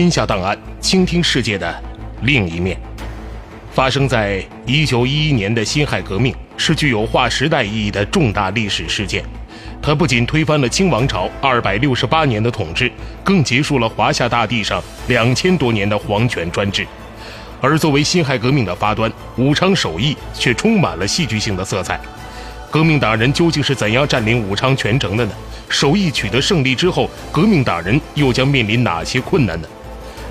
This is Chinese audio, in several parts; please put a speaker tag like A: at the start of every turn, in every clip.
A: 天下档案，倾听世界的另一面。发生在一九一一年的辛亥革命是具有划时代意义的重大历史事件。它不仅推翻了清王朝二百六十八年的统治，更结束了华夏大地上两千多年的皇权专制。而作为辛亥革命的发端，武昌首义却充满了戏剧性的色彩。革命党人究竟是怎样占领武昌全城的呢？首义取得胜利之后，革命党人又将面临哪些困难呢？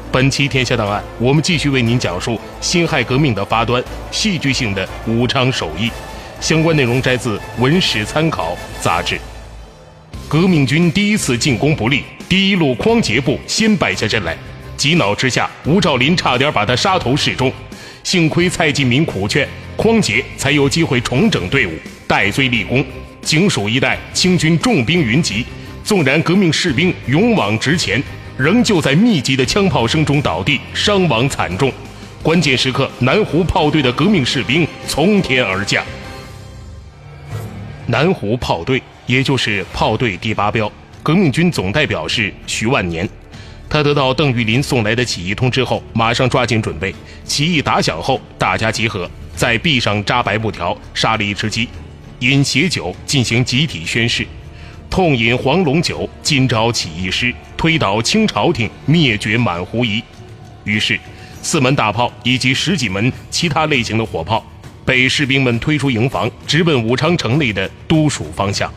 A: 本期《天下档案》，我们继续为您讲述辛亥革命的发端，戏剧性的武昌首义。相关内容摘自《文史参考》杂志。革命军第一次进攻不利，第一路匡杰部先败下阵来。急恼之下，吴兆麟差点把他杀头示众，幸亏蔡继民苦劝，匡杰才有机会重整队伍，戴罪立功。警署一带，清军重兵云集，纵然革命士兵勇往直前。仍旧在密集的枪炮声中倒地，伤亡惨重。关键时刻，南湖炮队的革命士兵从天而降。南湖炮队，也就是炮队第八标，革命军总代表是徐万年。他得到邓玉林送来的起义通知后，马上抓紧准备。起义打响后，大家集合，在壁上扎白布条，杀了一只鸡，饮血酒进行集体宣誓。痛饮黄龙酒，今朝起义师，推倒清朝廷，灭绝满湖夷。于是，四门大炮以及十几门其他类型的火炮，被士兵们推出营房，直奔武昌城内的都署方向。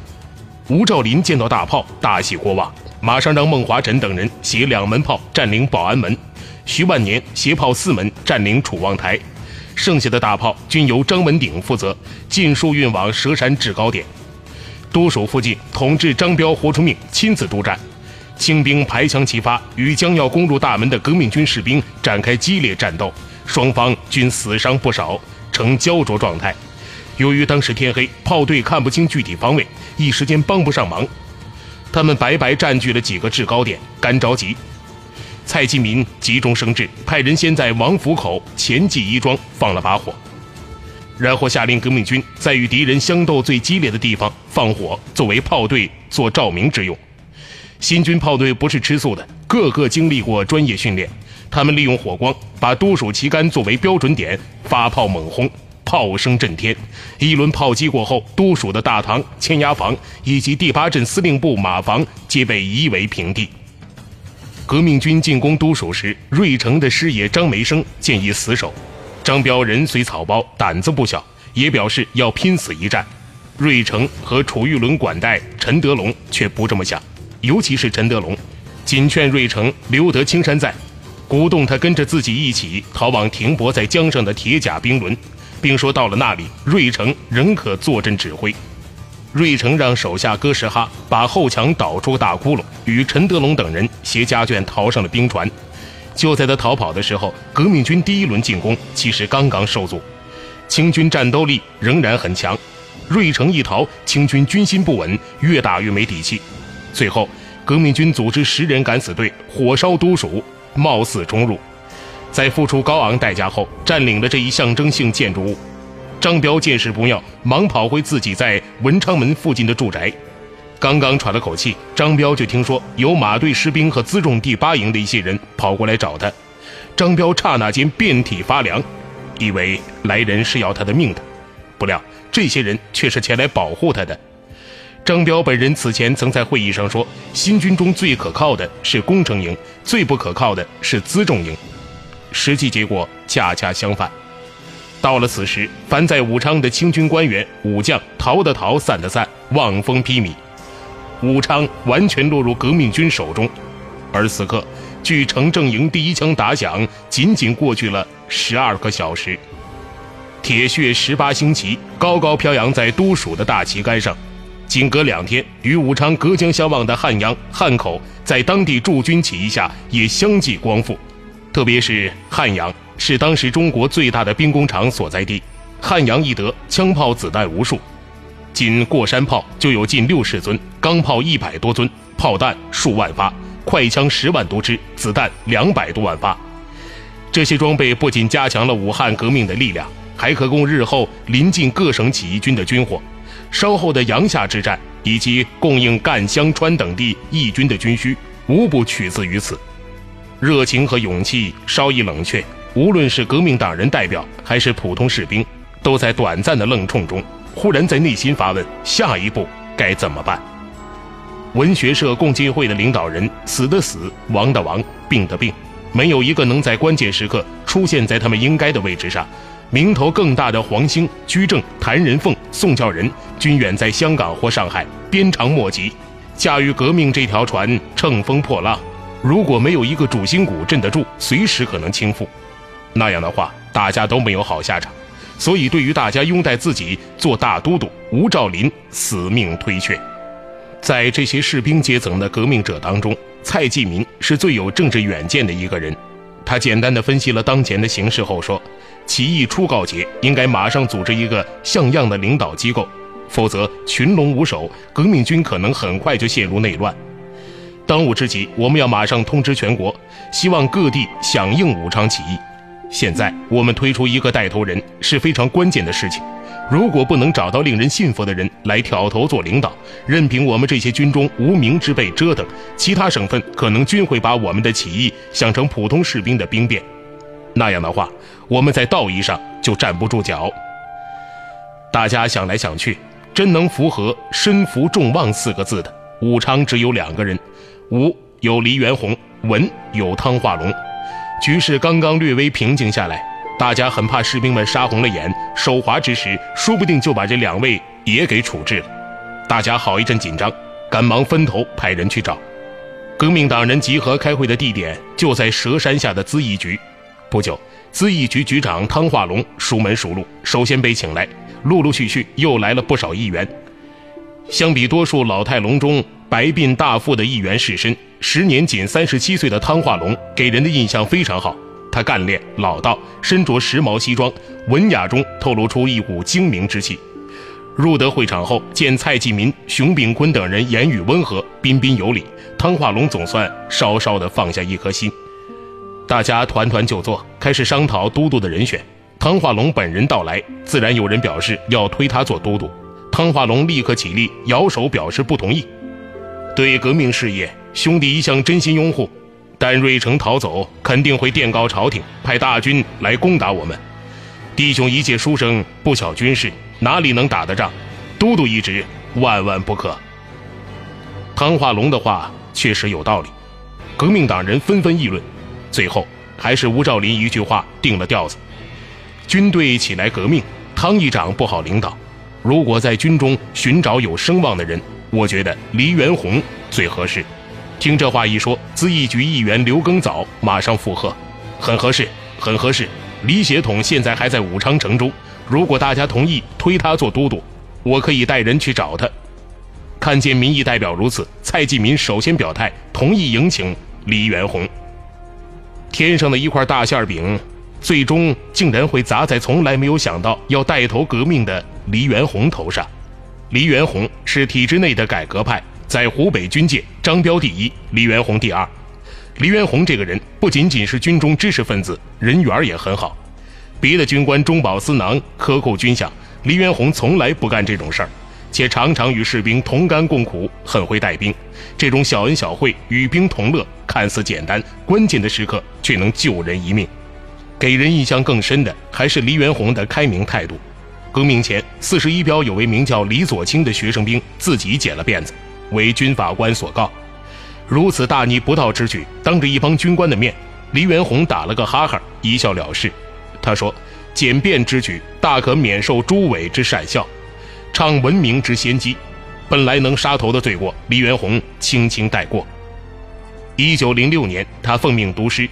A: 吴兆麟见到大炮，大喜过望，马上让孟华臣等人携两门炮占领保安门，徐万年携炮四门占领楚望台，剩下的大炮均由张文鼎负责，尽数运往蛇山制高点。都署附近，统治张彪、胡出命亲自督战，清兵排枪齐发，与将要攻入大门的革命军士兵展开激烈战斗，双方均死伤不少，呈焦灼状态。由于当时天黑，炮队看不清具体方位，一时间帮不上忙。他们白白占据了几个制高点，干着急。蔡继民急中生智，派人先在王府口前记衣庄放了把火。然后下令革命军在与敌人相斗最激烈的地方放火，作为炮队做照明之用。新军炮队不是吃素的，个个经历过专业训练。他们利用火光把都署旗杆作为标准点，发炮猛轰，炮声震天。一轮炮击过后，都署的大堂、牵押房以及第八镇司令部马房皆被夷为平地。革命军进攻都署时，芮城的师爷张梅生建议死守。张彪人随草包，胆子不小，也表示要拼死一战。芮成和楚玉伦管带陈德龙却不这么想，尤其是陈德龙，紧劝芮成留得青山在，鼓动他跟着自己一起逃往停泊在江上的铁甲兵轮，并说到了那里，芮成仍可坐镇指挥。芮成让手下哥什哈把后墙捣出个大窟窿，与陈德龙等人携家眷逃上了冰船。就在他逃跑的时候，革命军第一轮进攻其实刚刚受阻，清军战斗力仍然很强。芮成一逃，清军军心不稳，越打越没底气。最后，革命军组织十人敢死队，火烧都署，貌似冲入，在付出高昂代价后，占领了这一象征性建筑物。张彪见势不妙，忙跑回自己在文昌门附近的住宅。刚刚喘了口气，张彪就听说有马队士兵和辎重第八营的一些人跑过来找他。张彪刹那间遍体发凉，以为来人是要他的命的，不料这些人却是前来保护他的。张彪本人此前曾在会议上说，新军中最可靠的是工程营，最不可靠的是辎重营。实际结果恰恰相反。到了此时，凡在武昌的清军官员、武将，逃的逃，散的散，望风披靡。武昌完全落入革命军手中，而此刻，距城正营第一枪打响，仅仅过去了十二个小时。铁血十八星旗高高飘扬在都署的大旗杆上，仅隔两天，与武昌隔江相望的汉阳、汉口，在当地驻军起义下也相继光复。特别是汉阳是当时中国最大的兵工厂所在地，汉阳易得，枪炮子弹无数，仅过山炮就有近六十尊，钢炮一百多尊，炮弹数万发，快枪十万多支，子弹两百多万发。这些装备不仅加强了武汉革命的力量，还可供日后临近各省起义军的军火，稍后的阳夏之战以及供应赣湘川等地义军的军需，无不取自于此。热情和勇气稍一冷却，无论是革命党人代表还是普通士兵，都在短暂的愣冲中，忽然在内心发问：下一步该怎么办？文学社共进会的领导人死的死，亡的亡，病的病。没有一个能在关键时刻出现在他们应该的位置上。名头更大的黄兴、居正、谭仁凤、宋教仁，均远在香港或上海，鞭长莫及。驾驭革命这条船，乘风破浪，如果没有一个主心骨镇得住，随时可能倾覆。那样的话，大家都没有好下场。所以，对于大家拥戴自己做大都督，吴兆麟死命推却。在这些士兵阶层的革命者当中，蔡继民是最有政治远见的一个人，他简单的分析了当前的形势后说：“起义初告捷，应该马上组织一个像样的领导机构，否则群龙无首，革命军可能很快就陷入内乱。当务之急，我们要马上通知全国，希望各地响应武昌起义。现在我们推出一个带头人是非常关键的事情。”如果不能找到令人信服的人来挑头做领导，任凭我们这些军中无名之辈折腾，其他省份可能均会把我们的起义想成普通士兵的兵变。那样的话，我们在道义上就站不住脚。大家想来想去，真能符合“身负众望”四个字的，武昌只有两个人：武有黎元洪，文有汤化龙。局势刚刚略微平静下来。大家很怕士兵们杀红了眼，手滑之时，说不定就把这两位也给处置了。大家好一阵紧张，赶忙分头派人去找。革命党人集合开会的地点就在蛇山下的咨议局。不久，咨议局局长汤化龙熟门熟路，首先被请来，陆陆续续又来了不少议员。相比多数老态龙钟、白鬓大腹的议员士绅，时年仅三十七岁的汤化龙给人的印象非常好。他干练老道，身着时髦西装，文雅中透露出一股精明之气。入得会场后，见蔡继民、熊秉坤等人言语温和、彬彬有礼，汤化龙总算稍稍的放下一颗心。大家团团就坐，开始商讨都督的人选。汤化龙本人到来，自然有人表示要推他做都督。汤化龙立刻起立，摇手表示不同意。对革命事业，兄弟一向真心拥护。但瑞成逃走，肯定会电告朝廷，派大军来攻打我们。弟兄一介书生，不晓军事，哪里能打得仗？都督一职，万万不可。汤化龙的话确实有道理，革命党人纷纷议论，最后还是吴兆麟一句话定了调子：军队起来革命，汤议长不好领导。如果在军中寻找有声望的人，我觉得黎元洪最合适。听这话一说，咨议局议员刘耕藻马上附和：“很合适，很合适。李协统现在还在武昌城中，如果大家同意推他做都督，我可以带人去找他。”看见民意代表如此，蔡继民首先表态同意迎请黎元洪。天上的一块大馅饼，最终竟然会砸在从来没有想到要带头革命的黎元洪头上。黎元洪是体制内的改革派。在湖北军界，张彪第一，黎元洪第二。黎元洪这个人不仅仅是军中知识分子，人缘也很好。别的军官中饱私囊，克扣军饷，黎元洪从来不干这种事儿，且常常与士兵同甘共苦，很会带兵。这种小恩小惠、与兵同乐，看似简单，关键的时刻却能救人一命。给人印象更深的还是黎元洪的开明态度。革命前，四十一标有位名叫李左清的学生兵自己剪了辫子。为军法官所告，如此大逆不道之举，当着一帮军官的面，黎元洪打了个哈哈，一笑了事。他说：“简便之举，大可免受诸委之善笑，倡文明之先机。本来能杀头的罪过，黎元洪轻轻带过。”一九零六年，他奉命督师，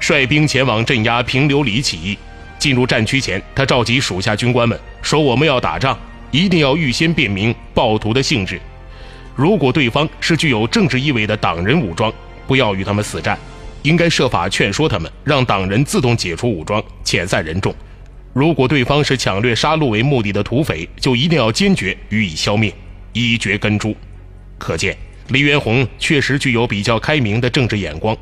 A: 率兵前往镇压平流里起义。进入战区前，他召集属下军官们说：“我们要打仗，一定要预先辨明暴徒的性质。”如果对方是具有政治意味的党人武装，不要与他们死战；应该设法劝说他们，让党人自动解除武装，遣散人众。如果对方是抢掠杀戮为目的的土匪，就一定要坚决予以消灭，以绝根诛。可见黎元洪确实具有比较开明的政治眼光。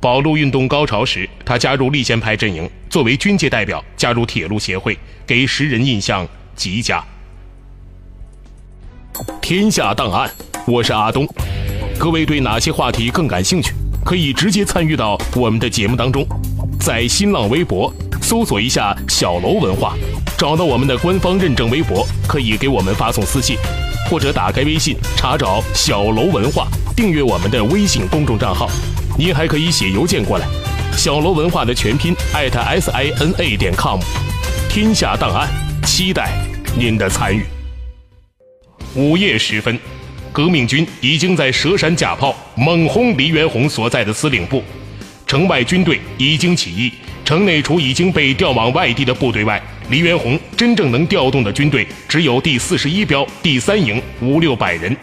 A: 保路运动高潮时，他加入立宪派阵营，作为军界代表加入铁路协会，给时人印象极佳。天下档案，我是阿东。各位对哪些话题更感兴趣？可以直接参与到我们的节目当中，在新浪微博搜索一下“小楼文化”，找到我们的官方认证微博，可以给我们发送私信，或者打开微信查找“小楼文化”，订阅我们的微信公众账号。您还可以写邮件过来，“小楼文化”的全拼艾特 s i n a 点 com。天下档案，期待您的参与。午夜时分。革命军已经在蛇山架炮，猛轰黎元洪所在的司令部。城外军队已经起义，城内除已经被调往外地的部队外，黎元洪真正能调动的军队只有第四十一标第三营五六百人。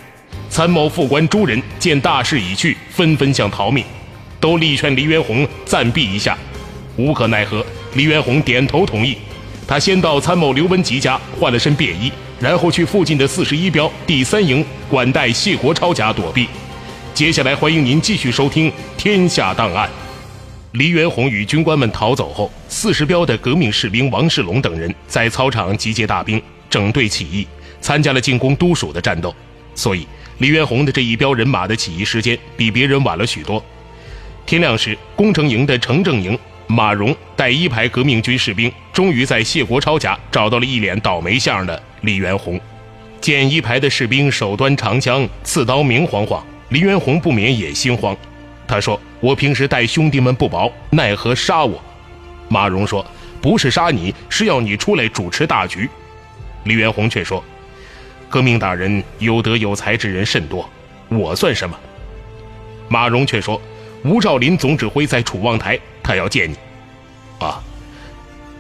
A: 参谋副官诸人见大势已去，纷纷想逃命，都力劝黎元洪暂避一下。无可奈何，黎元洪点头同意。他先到参谋刘文吉家换了身便衣。然后去附近的四十一标第三营管带谢国超家躲避。接下来，欢迎您继续收听《天下档案》。黎元洪与军官们逃走后，四十标的革命士兵王世龙等人在操场集结大兵，整队起义，参加了进攻都署的战斗。所以，黎元洪的这一标人马的起义时间比别人晚了许多。天亮时，工程营的程正营。马荣带一排革命军士兵，终于在谢国超家找到了一脸倒霉相的李元洪。见一排的士兵手端长枪，刺刀明晃晃，李元洪不免也心慌。他说：“我平时待兄弟们不薄，奈何杀我？”马荣说：“不是杀你，是要你出来主持大局。”李元洪却说：“革命大人有德有才之人甚多，我算什么？”马荣却说：“吴兆林总指挥在楚望台。”他要见你，啊！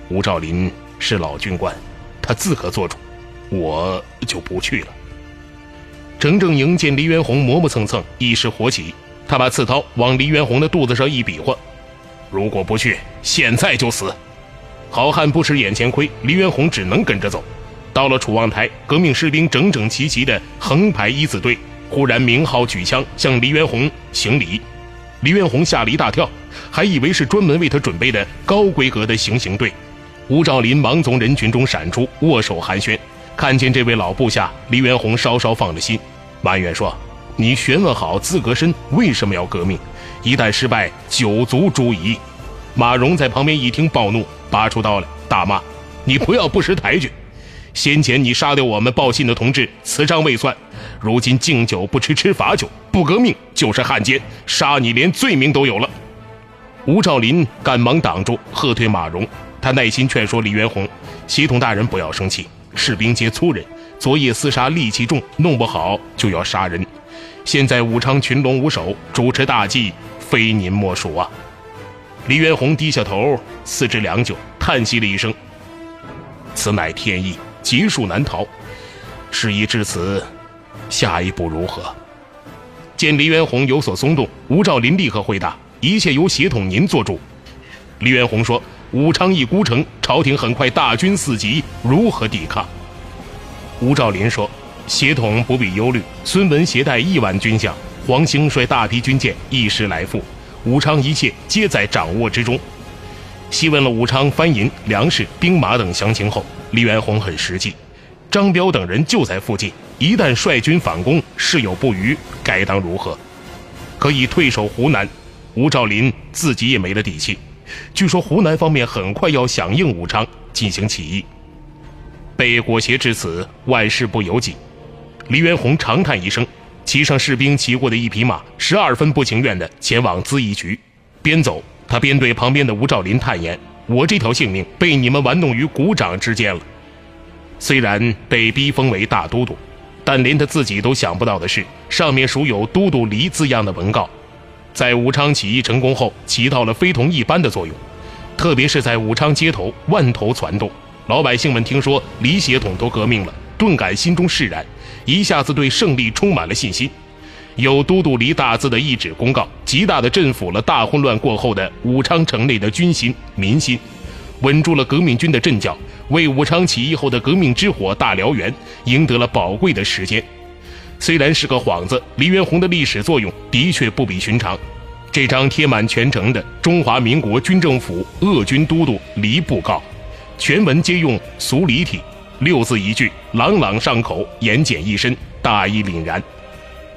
A: 吴兆林是老军官，他自可做主，我就不去了。程正营见黎元洪磨磨蹭蹭，一时火起，他把刺刀往黎元洪的肚子上一比划：“如果不去，现在就死！”好汉不吃眼前亏，黎元洪只能跟着走。到了楚望台，革命士兵整整齐齐的横排一字队，忽然鸣号举枪向黎元洪行礼。黎元洪吓了一大跳。还以为是专门为他准备的高规格的行刑队，吴兆林忙从人群中闪出，握手寒暄。看见这位老部下，黎元洪稍稍放了心，埋怨说：“你学问好资格深，为什么要革命？一旦失败，九族诛夷。”马荣在旁边一听，暴怒，拔出刀来，大骂：“你不要不识抬举！先前你杀掉我们报信的同志，此账未算；如今敬酒不吃吃罚酒，不革命就是汉奸，杀你连罪名都有了。”吴兆林赶忙挡住，喝退马荣。他耐心劝说李元洪：“协同大人不要生气，士兵皆粗人，昨夜厮杀戾气重，弄不好就要杀人。现在武昌群龙无首，主持大计，非您莫属啊！”李元洪低下头，思之良久，叹息了一声：“此乃天意，劫数难逃。事已至此，下一步如何？”见黎元洪有所松动，吴兆林立刻回答。一切由协统您做主，黎元洪说：“武昌一孤城，朝廷很快大军四级，如何抵抗？”吴兆林说：“协统不必忧虑，孙文携带亿万军将，黄兴率大批军舰一时来赴，武昌一切皆在掌握之中。”细问了武昌番银、粮食、兵马等详情后，黎元洪很实际：张彪等人就在附近，一旦率军反攻，事有不虞，该当如何？可以退守湖南。吴兆林自己也没了底气。据说湖南方面很快要响应武昌进行起义。被裹挟至此，万事不由己。黎元洪长叹一声，骑上士兵骑过的一匹马，十二分不情愿地前往咨义局。边走，他边对旁边的吴兆林叹言：“我这条性命被你们玩弄于股掌之间了。”虽然被逼封为大都督，但连他自己都想不到的是，上面署有“都督黎”字样的文告。在武昌起义成功后，起到了非同一般的作用，特别是在武昌街头万头攒动，老百姓们听说黎协统都革命了，顿感心中释然，一下子对胜利充满了信心。有都督黎大字的一纸公告，极大的振抚了大混乱过后的武昌城内的军心民心，稳住了革命军的阵脚，为武昌起义后的革命之火大燎原赢得了宝贵的时间。虽然是个幌子，黎元洪的历史作用的确不比寻常。这张贴满全城的中华民国军政府鄂军都督黎布告，全文皆用俗礼体，六字一句，朗朗上口，言简意深，大义凛然。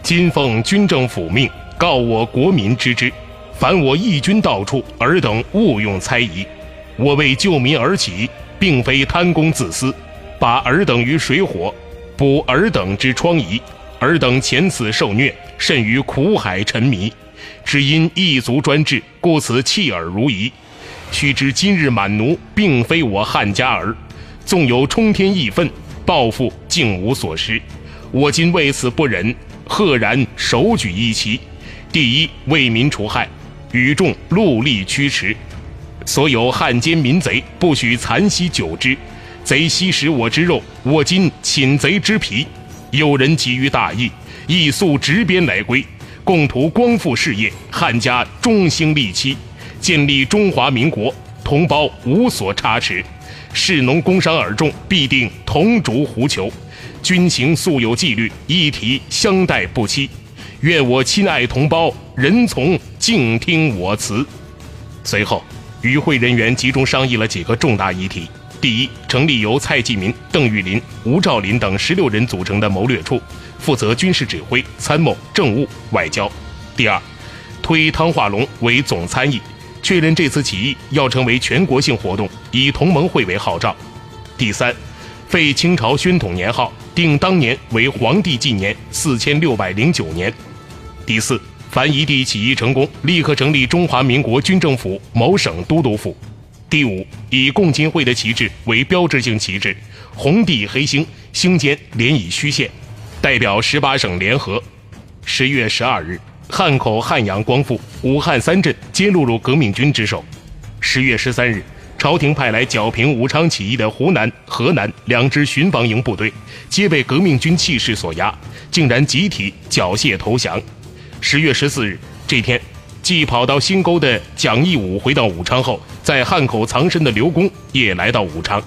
A: 今奉军政府命，告我国民知之：凡我义军到处，尔等勿用猜疑。我为救民而起，并非贪功自私，把尔等于水火，补尔等之疮痍。尔等前此受虐，甚于苦海沉迷，只因一族专制，故此弃尔如夷。须知今日满奴，并非我汉家儿，纵有冲天义愤，报复竟无所施。我今为此不忍，赫然手举一旗：第一，为民除害，与众戮力驱驰。所有汉奸民贼，不许残息久之。贼吸食我之肉，我今寝贼之皮。有人急于大义，亦速执鞭来归，共图光复事业，汉家中兴利期，建立中华民国，同胞无所差池。士农工商尔众必定同逐狐裘，军情素有纪律，一体相待不欺。愿我亲爱同胞人从静听我词。随后，与会人员集中商议了几个重大议题。第一，成立由蔡继民、邓玉林、吴兆麟等十六人组成的谋略处，负责军事指挥、参谋、政务、外交。第二，推汤化龙为总参议，确认这次起义要成为全国性活动，以同盟会为号召。第三，废清朝宣统年号，定当年为皇帝纪年四千六百零九年。第四，凡一地起义成功，立刻成立中华民国军政府某省都督府。第五，以共进会的旗帜为标志性旗帜，红地黑星，星间连以虚线，代表十八省联合。十月十二日，汉口、汉阳、光复、武汉三镇皆落入革命军之手。十月十三日，朝廷派来剿平武昌起义的湖南、河南两支巡防营部队，皆被革命军气势所压，竟然集体缴械投降。十月十四日，这天。继跑到新沟的蒋义武回到武昌后，在汉口藏身的刘公也来到武昌。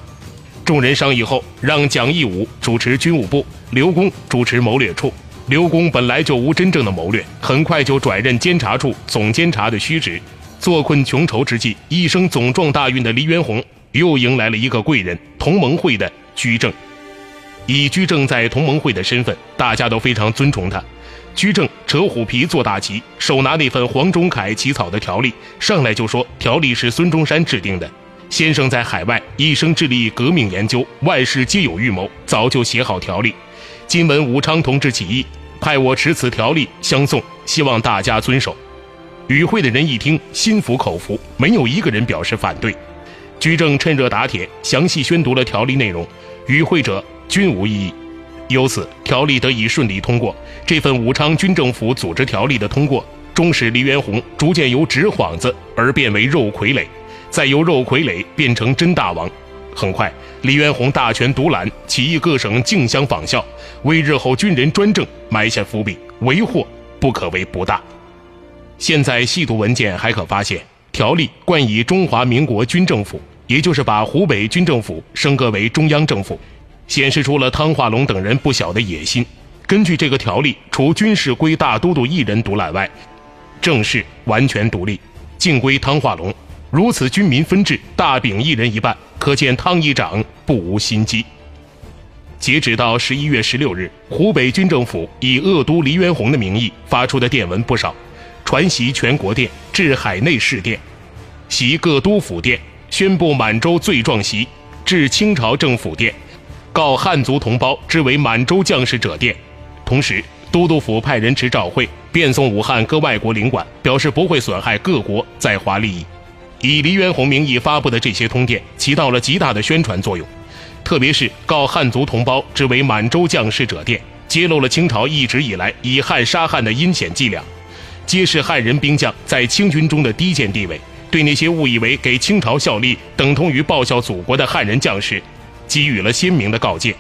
A: 众人商议后，让蒋义武主持军务部，刘公主持谋略处。刘公本来就无真正的谋略，很快就转任监察处总监察的虚职。坐困穷愁之际，一生总撞大运的黎元洪又迎来了一个贵人——同盟会的居正。以居正在同盟会的身份，大家都非常尊崇他。居正扯虎皮做大旗，手拿那份黄忠凯起草的条例，上来就说条例是孙中山制定的。先生在海外一生致力革命研究，万事皆有预谋，早就写好条例。今闻武昌同志起义，派我持此条例相送，希望大家遵守。与会的人一听，心服口服，没有一个人表示反对。居正趁热打铁，详细宣读了条例内容，与会者均无异议。由此，条例得以顺利通过。这份武昌军政府组织条例的通过，终使黎元洪逐渐由纸幌子而变为肉傀儡，再由肉傀儡变成真大王。很快，黎元洪大权独揽，起义各省竞相仿效，为日后军人专政埋下伏笔，为祸不可谓不大。现在细读文件，还可发现条例冠以中华民国军政府，也就是把湖北军政府升格为中央政府。显示出了汤化龙等人不小的野心。根据这个条例，除军事归大都督一人独揽外，政事完全独立，尽归汤化龙。如此军民分治，大饼一人一半，可见汤议长不无心机。截止到十一月十六日，湖北军政府以鄂都黎元洪的名义发出的电文不少，传习全国电、至海内市电、袭各都府电、宣布满洲罪状檄、至清朝政府电。告汉族同胞之为满洲将士者电，同时都督府派人持照会，遍送武汉各外国领馆，表示不会损害各国在华利益。以黎元洪名义发布的这些通电，起到了极大的宣传作用。特别是告汉族同胞之为满洲将士者电，揭露了清朝一直以来以汉杀汉的阴险伎俩，揭示汉人兵将在清军中的低贱地位，对那些误以为给清朝效力等同于报效祖国的汉人将士。给予了鲜明的告诫，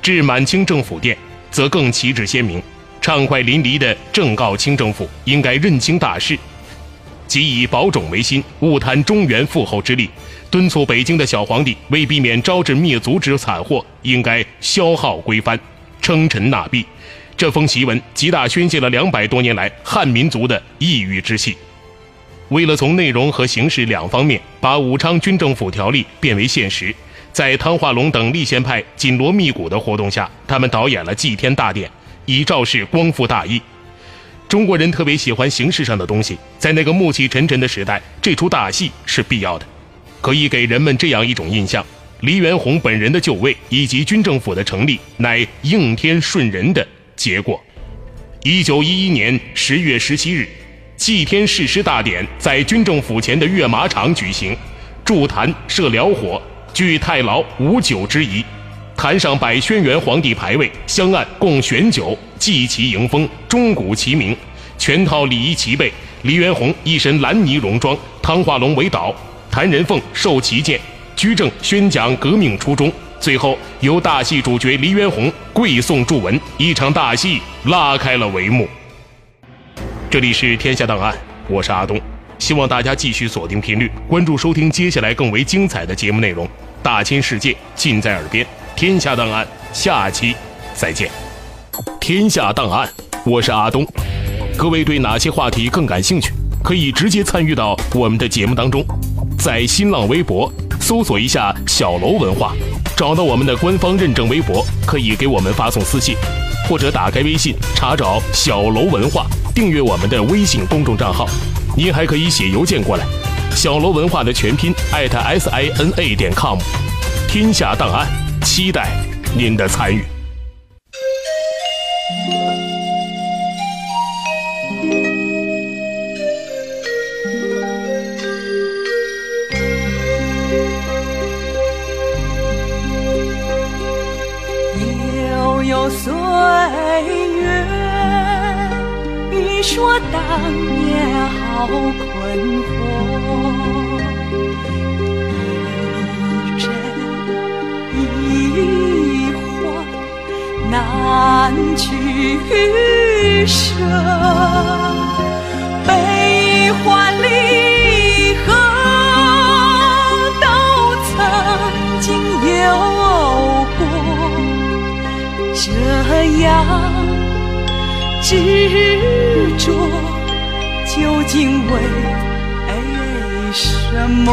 A: 至满清政府电，则更旗帜鲜明，畅快淋漓地正告清政府应该认清大势，即以保种为心，勿贪中原富厚之利，敦促北京的小皇帝为避免招致灭族之惨祸，应该消耗规藩，称臣纳币。这封檄文极大宣泄了两百多年来汉民族的抑郁之气。为了从内容和形式两方面把武昌军政府条例变为现实，在汤化龙等立宪派紧锣密鼓的活动下，他们导演了祭天大典，以昭示光复大义。中国人特别喜欢形式上的东西，在那个暮气沉沉的时代，这出大戏是必要的，可以给人们这样一种印象：黎元洪本人的就位以及军政府的成立，乃应天顺人的结果。一九一一年十月十七日。祭天誓师大典在军政府前的阅马场举行，筑坛设辽火，据太牢无酒之仪。坛上摆轩辕皇帝牌位，香案供选酒，祭旗迎风，钟鼓齐鸣，全套礼仪齐备。黎元洪一身蓝泥戎装，汤化龙为导，谭仁凤受旗剑，居正宣讲革命初衷。最后由大戏主角黎元洪跪诵祝文，一场大戏拉开了帷幕。这里是天下档案，我是阿东，希望大家继续锁定频率，关注收听接下来更为精彩的节目内容。大千世界尽在耳边，天下档案，下期再见。天下档案，我是阿东。各位对哪些话题更感兴趣？可以直接参与到我们的节目当中，在新浪微博搜索一下“小楼文化”，找到我们的官方认证微博，可以给我们发送私信。或者打开微信查找“小楼文化”，订阅我们的微信公众账号。您还可以写邮件过来，“小楼文化”的全拼艾特 s i n a 点 com。天下档案，期待您的参与。
B: 悠悠岁月，欲说当年好困惑，取舍，悲欢离合都曾经有过。这样执着，究竟为什么？